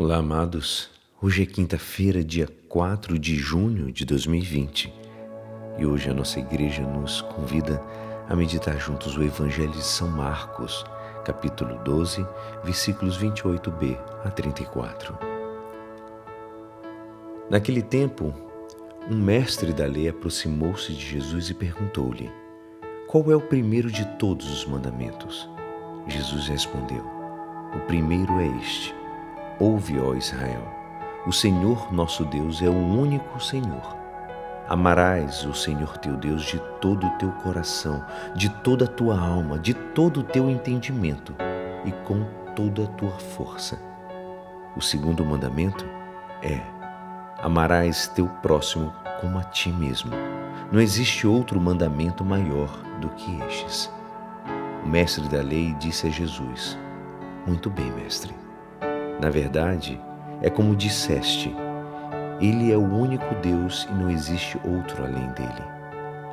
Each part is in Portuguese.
Olá, amados. Hoje é quinta-feira, dia 4 de junho de 2020 e hoje a nossa igreja nos convida a meditar juntos o Evangelho de São Marcos, capítulo 12, versículos 28b a 34. Naquele tempo, um mestre da lei aproximou-se de Jesus e perguntou-lhe: Qual é o primeiro de todos os mandamentos? Jesus respondeu: O primeiro é este Ouve, ó Israel, o Senhor nosso Deus é o único Senhor. Amarás o Senhor teu Deus de todo o teu coração, de toda a tua alma, de todo o teu entendimento e com toda a tua força. O segundo mandamento é: amarás teu próximo como a ti mesmo. Não existe outro mandamento maior do que estes. O mestre da lei disse a Jesus: Muito bem, mestre. Na verdade, é como disseste: Ele é o único Deus e não existe outro além dele.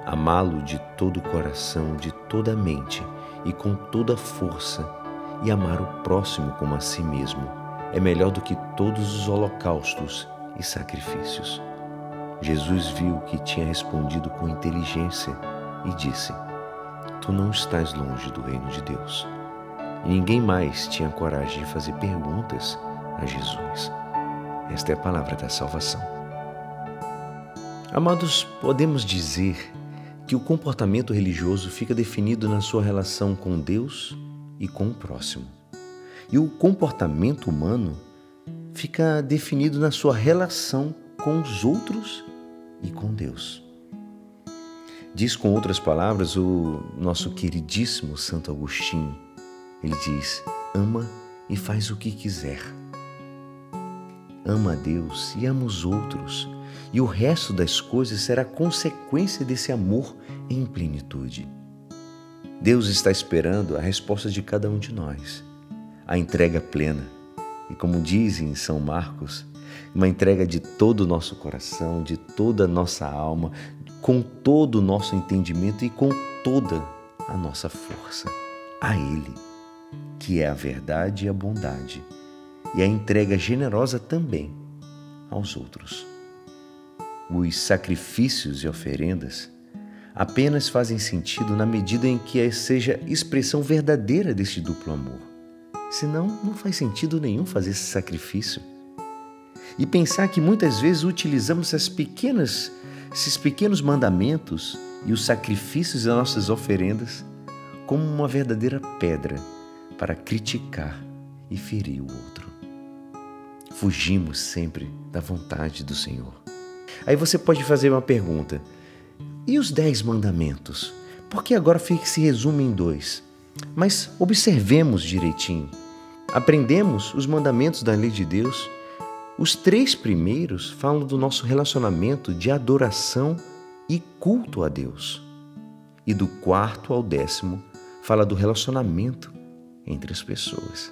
Amá-lo de todo o coração, de toda a mente e com toda a força, e amar o próximo como a si mesmo, é melhor do que todos os holocaustos e sacrifícios. Jesus viu que tinha respondido com inteligência e disse: Tu não estás longe do reino de Deus e ninguém mais tinha coragem de fazer perguntas a Jesus. Esta é a palavra da salvação. Amados, podemos dizer que o comportamento religioso fica definido na sua relação com Deus e com o próximo. E o comportamento humano fica definido na sua relação com os outros e com Deus. Diz com outras palavras o nosso queridíssimo Santo Agostinho ele diz: ama e faz o que quiser. Ama a Deus e ama os outros, e o resto das coisas será consequência desse amor em plenitude. Deus está esperando a resposta de cada um de nós, a entrega plena. E como diz em São Marcos, uma entrega de todo o nosso coração, de toda a nossa alma, com todo o nosso entendimento e com toda a nossa força. A Ele que é a verdade e a bondade, e a entrega generosa também aos outros. Os sacrifícios e oferendas apenas fazem sentido na medida em que seja expressão verdadeira deste duplo amor. Senão, não faz sentido nenhum fazer esse sacrifício. E pensar que muitas vezes utilizamos essas pequenas, esses pequenos mandamentos e os sacrifícios das nossas oferendas como uma verdadeira pedra para criticar e ferir o outro. Fugimos sempre da vontade do Senhor. Aí você pode fazer uma pergunta: e os dez mandamentos? Porque agora fica, se resume em dois. Mas observemos direitinho. Aprendemos os mandamentos da lei de Deus. Os três primeiros falam do nosso relacionamento de adoração e culto a Deus. E do quarto ao décimo fala do relacionamento entre as pessoas.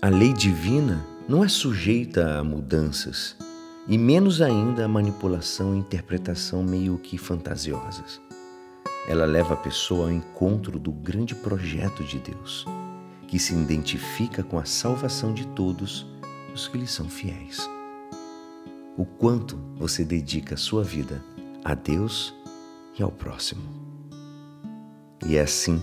A lei divina não é sujeita a mudanças e menos ainda a manipulação e interpretação meio que fantasiosas. Ela leva a pessoa ao encontro do grande projeto de Deus, que se identifica com a salvação de todos os que lhe são fiéis. O quanto você dedica a sua vida a Deus e ao próximo. E é assim